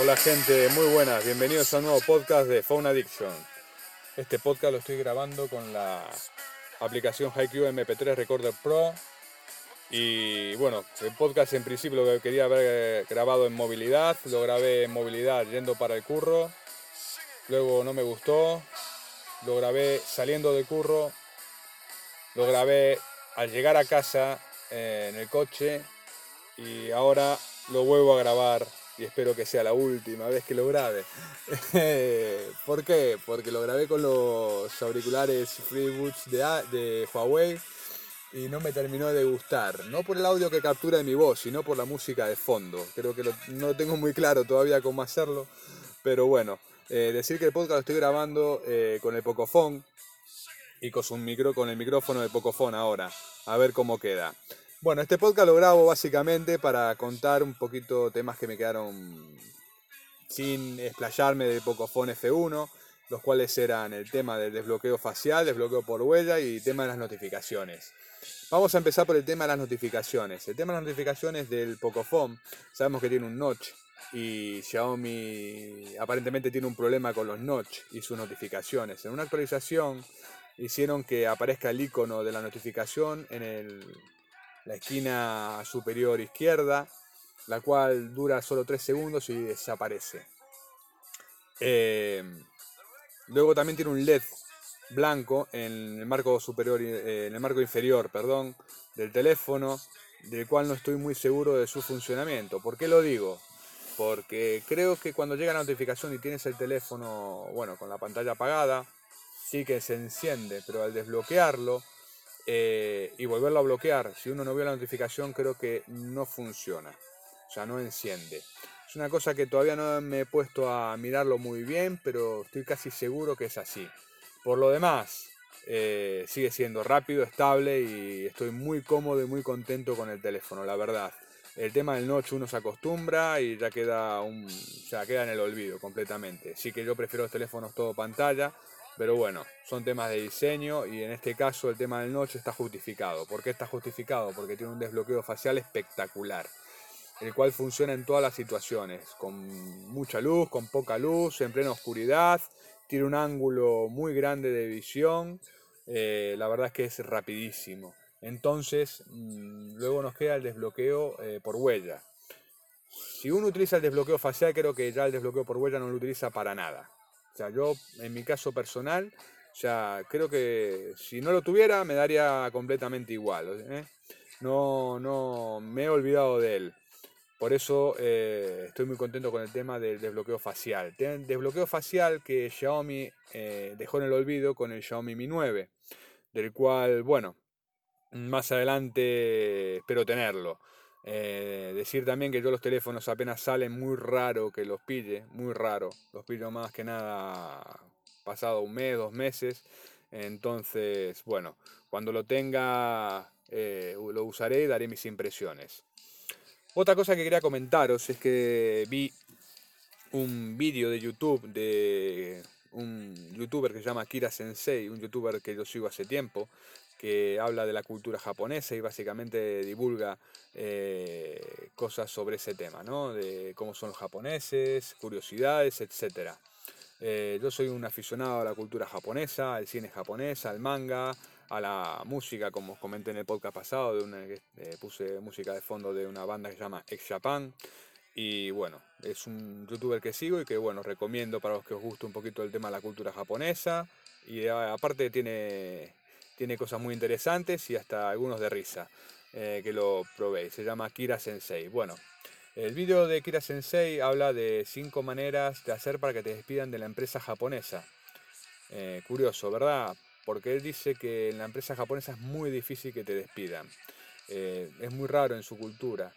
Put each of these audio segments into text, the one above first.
Hola gente, muy buenas, bienvenidos a un nuevo podcast de Phone Addiction. Este podcast lo estoy grabando con la aplicación HiQ MP3 Recorder Pro. Y bueno, el podcast en principio lo que quería haber grabado en movilidad, lo grabé en movilidad yendo para el curro. Luego no me gustó, lo grabé saliendo del curro, lo grabé al llegar a casa eh, en el coche y ahora lo vuelvo a grabar y espero que sea la última vez que lo grabe. ¿Por qué? Porque lo grabé con los auriculares FreeBuds de, de Huawei y no me terminó de gustar. No por el audio que captura de mi voz, sino por la música de fondo. Creo que no tengo muy claro todavía cómo hacerlo, pero bueno. Eh, decir que el podcast lo estoy grabando eh, con el Pocophone y con, un micro, con el micrófono de Pocophone ahora. A ver cómo queda. Bueno, este podcast lo grabo básicamente para contar un poquito temas que me quedaron sin explayarme del Pocophone F1, los cuales eran el tema del desbloqueo facial, desbloqueo por huella y tema de las notificaciones. Vamos a empezar por el tema de las notificaciones. El tema de las notificaciones del Pocophone, sabemos que tiene un notch y Xiaomi aparentemente tiene un problema con los notch y sus notificaciones. En una actualización hicieron que aparezca el icono de la notificación en el la esquina superior izquierda, la cual dura solo 3 segundos y desaparece. Eh, luego también tiene un LED blanco en el marco superior, eh, en el marco inferior, perdón, del teléfono, del cual no estoy muy seguro de su funcionamiento. ¿Por qué lo digo? Porque creo que cuando llega la notificación y tienes el teléfono, bueno, con la pantalla apagada, sí que se enciende, pero al desbloquearlo eh, y volverlo a bloquear, si uno no vio la notificación, creo que no funciona. O sea, no enciende. Es una cosa que todavía no me he puesto a mirarlo muy bien, pero estoy casi seguro que es así. Por lo demás, eh, sigue siendo rápido, estable y estoy muy cómodo y muy contento con el teléfono, la verdad. El tema del noche uno se acostumbra y ya queda, un, ya queda en el olvido completamente. Sí que yo prefiero los teléfonos todo pantalla, pero bueno, son temas de diseño y en este caso el tema del noche está justificado. ¿Por qué está justificado? Porque tiene un desbloqueo facial espectacular, el cual funciona en todas las situaciones, con mucha luz, con poca luz, en plena oscuridad, tiene un ángulo muy grande de visión, eh, la verdad es que es rapidísimo. Entonces, mm, luego nos queda el desbloqueo eh, por huella. Si uno utiliza el desbloqueo facial, creo que ya el desbloqueo por huella no lo utiliza para nada. O sea, yo en mi caso personal, ya creo que si no lo tuviera me daría completamente igual. ¿eh? No, no me he olvidado de él. Por eso eh, estoy muy contento con el tema del desbloqueo facial. Desbloqueo facial que Xiaomi eh, dejó en el olvido con el Xiaomi Mi 9, del cual, bueno, más adelante espero tenerlo. Eh, decir también que yo los teléfonos apenas salen, muy raro que los pille, muy raro. Los pillo más que nada pasado un mes, dos meses. Entonces, bueno, cuando lo tenga eh, lo usaré y daré mis impresiones. Otra cosa que quería comentaros es que vi un vídeo de YouTube de un youtuber que se llama Kira Sensei, un youtuber que yo sigo hace tiempo, que habla de la cultura japonesa y básicamente divulga eh, cosas sobre ese tema, ¿no? de cómo son los japoneses, curiosidades, etc. Eh, yo soy un aficionado a la cultura japonesa, al cine japonés, al manga, a la música, como os comenté en el podcast pasado, de una, eh, puse música de fondo de una banda que se llama Ex Japan. Y bueno, es un youtuber que sigo y que bueno, recomiendo para los que os guste un poquito el tema de la cultura japonesa. Y aparte tiene tiene cosas muy interesantes y hasta algunos de risa, eh, que lo probéis. Se llama Kira Sensei. Bueno, el vídeo de Kira Sensei habla de cinco maneras de hacer para que te despidan de la empresa japonesa. Eh, curioso, ¿verdad? Porque él dice que en la empresa japonesa es muy difícil que te despidan. Eh, es muy raro en su cultura.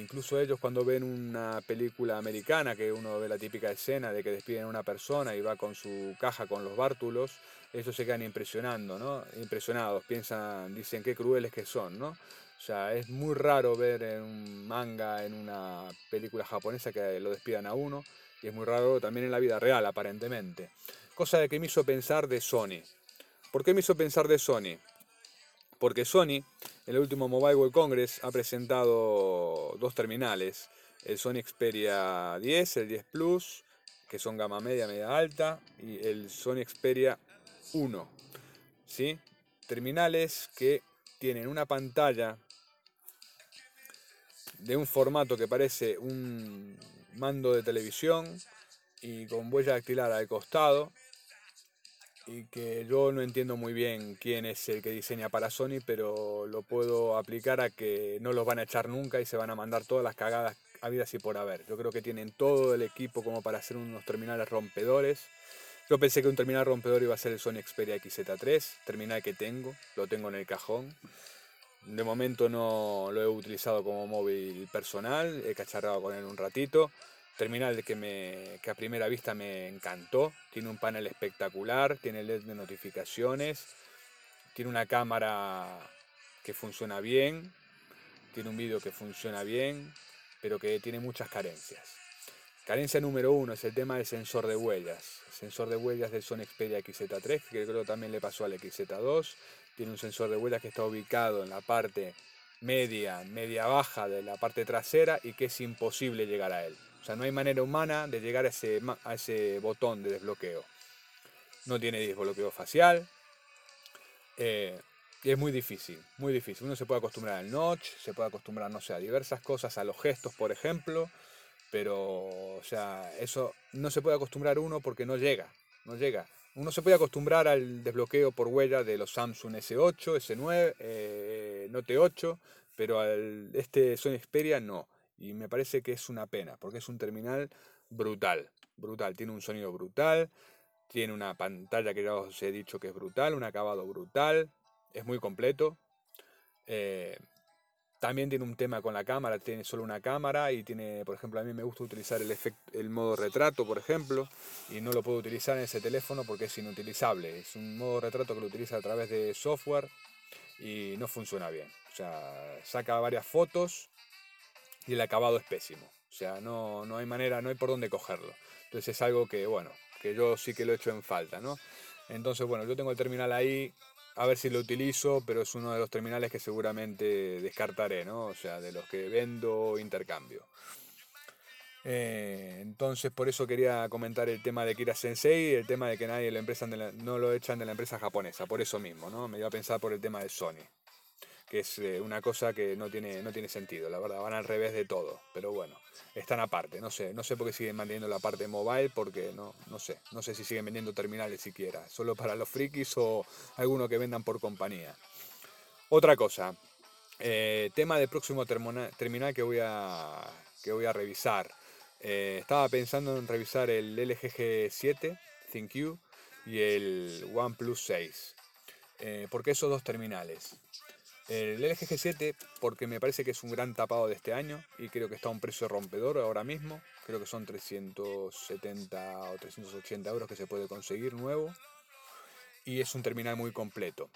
incluso ellos cuando ven una película americana, que uno ve la típica escena de que despiden a una persona y va con su caja con los bártulos, ellos se quedan impresionando, ¿no? Impresionados, piensan, dicen qué crueles que son, ¿no? O sea, es muy raro ver en un manga, en una película japonesa que lo despidan a uno, y es muy raro también en la vida real, aparentemente. Cosa de que me hizo pensar de Sony. ¿Por qué me hizo pensar de Sony? Porque Sony, en el último Mobile World Congress, ha presentado dos terminales, el Sony Xperia 10, el 10 Plus, que son gama media, media alta, y el Sony Xperia 1. ¿sí? Terminales que tienen una pantalla de un formato que parece un mando de televisión y con huella dactilar al costado y que yo no entiendo muy bien quién es el que diseña para Sony, pero lo puedo aplicar a que no los van a echar nunca y se van a mandar todas las cagadas habidas y por haber. Yo creo que tienen todo el equipo como para hacer unos terminales rompedores. Yo pensé que un terminal rompedor iba a ser el Sony Xperia XZ3, terminal que tengo, lo tengo en el cajón. De momento no lo he utilizado como móvil personal, he cacharrado con él un ratito. Terminal que, me, que a primera vista me encantó, tiene un panel espectacular, tiene LED de notificaciones, tiene una cámara que funciona bien, tiene un vídeo que funciona bien, pero que tiene muchas carencias. Carencia número uno es el tema del sensor de huellas. El sensor de huellas del Sony Xperia XZ3, que creo también le pasó al XZ2. Tiene un sensor de huellas que está ubicado en la parte media, media baja de la parte trasera y que es imposible llegar a él. O sea, no hay manera humana de llegar a ese, a ese botón de desbloqueo. No tiene desbloqueo facial. Eh, y es muy difícil, muy difícil. Uno se puede acostumbrar al notch, se puede acostumbrar, no sé, a diversas cosas, a los gestos, por ejemplo pero, o sea, eso no se puede acostumbrar uno porque no llega, no llega. Uno se puede acostumbrar al desbloqueo por huella de los Samsung S8, S9, eh, Note 8, pero al este Sony Xperia no. Y me parece que es una pena, porque es un terminal brutal, brutal. Tiene un sonido brutal, tiene una pantalla que ya os he dicho que es brutal, un acabado brutal, es muy completo. Eh, también tiene un tema con la cámara, tiene solo una cámara y tiene, por ejemplo, a mí me gusta utilizar el, el modo retrato, por ejemplo, y no lo puedo utilizar en ese teléfono porque es inutilizable. Es un modo retrato que lo utiliza a través de software y no funciona bien. O sea, saca varias fotos y el acabado es pésimo. O sea, no, no hay manera, no hay por dónde cogerlo. Entonces es algo que, bueno, que yo sí que lo he hecho en falta, ¿no? Entonces, bueno, yo tengo el terminal ahí, a ver si lo utilizo, pero es uno de los terminales que seguramente descartaré, ¿no? O sea, de los que vendo intercambio. Eh, entonces, por eso quería comentar el tema de Kira Sensei, el tema de que nadie la empresa no lo echan de la empresa japonesa, por eso mismo, ¿no? Me iba a pensar por el tema de Sony que es eh, una cosa que no tiene, no tiene sentido, la verdad, van al revés de todo, pero bueno, están aparte, no sé, no sé por qué siguen manteniendo la parte mobile, porque no, no sé, no sé si siguen vendiendo terminales siquiera, solo para los frikis o alguno que vendan por compañía. Otra cosa, eh, tema de próximo terminal que voy a, que voy a revisar. Eh, estaba pensando en revisar el LG G7 ThinQ y el OnePlus 6. ¿Por qué esos dos terminales? El LG G7 porque me parece que es un gran tapado de este año y creo que está a un precio rompedor ahora mismo. Creo que son 370 o 380 euros que se puede conseguir nuevo. Y es un terminal muy completo.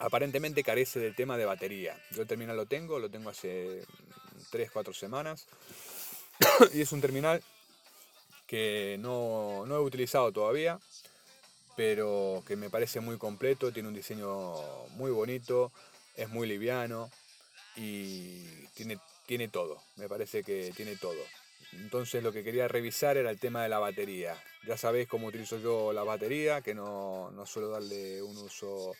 Aparentemente carece del tema de batería. Yo el terminal lo tengo, lo tengo hace 3-4 semanas. y es un terminal que no, no he utilizado todavía, pero que me parece muy completo, tiene un diseño muy bonito, es muy liviano y tiene, tiene todo, me parece que tiene todo. Entonces lo que quería revisar era el tema de la batería. Ya sabéis cómo utilizo yo la batería, que no, no suelo darle un uso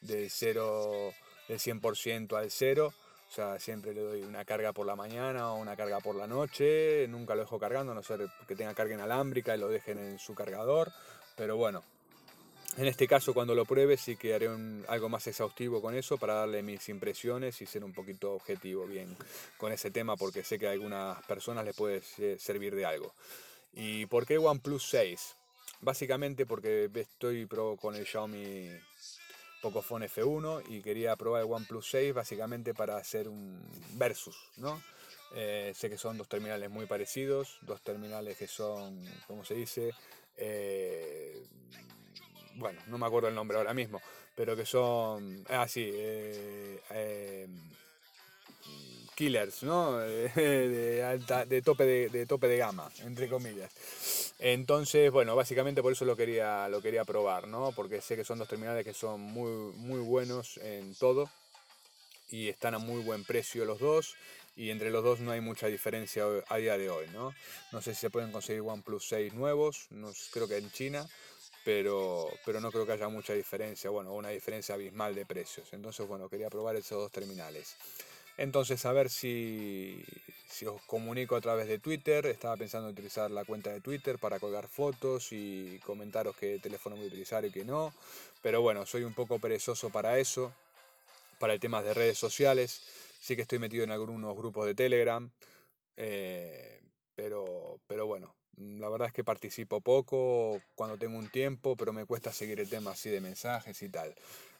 del 0, del 100% al 0. O sea, siempre le doy una carga por la mañana o una carga por la noche. Nunca lo dejo cargando, a no ser que tenga carga inalámbrica y lo dejen en su cargador. Pero bueno, en este caso, cuando lo pruebe, sí que haré algo más exhaustivo con eso para darle mis impresiones y ser un poquito objetivo bien con ese tema, porque sé que a algunas personas les puede servir de algo. ¿Y por qué OnePlus 6? Básicamente porque estoy pro con el Xiaomi Pocophone F1 y quería probar el OnePlus 6 básicamente para hacer un versus, ¿no? Eh, sé que son dos terminales muy parecidos, dos terminales que son, como se dice, eh, bueno, no me acuerdo el nombre ahora mismo, pero que son, ah, sí, eh, eh, killers, ¿no? De, alta, de, tope de, tope de gama, entre comillas. Entonces, bueno, básicamente por eso lo quería, lo quería probar, ¿no? Porque sé que son dos terminales que son muy, muy buenos en todo y están a muy buen precio los dos. y entre los dos no hay mucha diferencia a día de hoy, ¿no? No sé si se pueden conseguir OnePlus 6 nuevos, no, creo que en China, pero, pero no creo que haya mucha diferencia, bueno, una diferencia abismal de precios. Entonces, bueno, quería probar esos dos terminales. Entonces, a ver si, si os comunico a través de Twitter. Estaba pensando en utilizar la cuenta de Twitter para colgar fotos y comentaros qué teléfono voy a utilizar y qué no. Pero bueno, soy un poco perezoso para eso, para el tema de redes sociales. Sí que estoy metido en algunos grupos de Telegram, eh, pero, pero bueno, la verdad es que participo poco cuando tengo un tiempo, pero me cuesta seguir el tema así de mensajes y tal.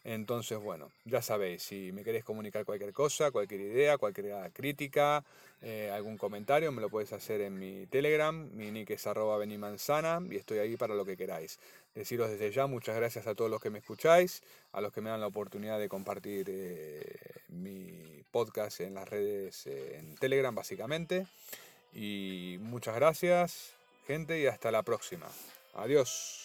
Entonces, bueno, ya sabéis, si me queréis comunicar cualquier cosa, cualquier idea, cualquier crítica, eh, algún comentario, me lo podéis hacer en mi Telegram, mi nick es arroba benimanzana y estoy ahí para lo que queráis. Deciros desde ya muchas gracias a todos los que me escucháis, a los que me dan la oportunidad de compartir eh, mi podcast en las redes, eh, en Telegram básicamente. Y muchas gracias, gente, y hasta la próxima. Adiós.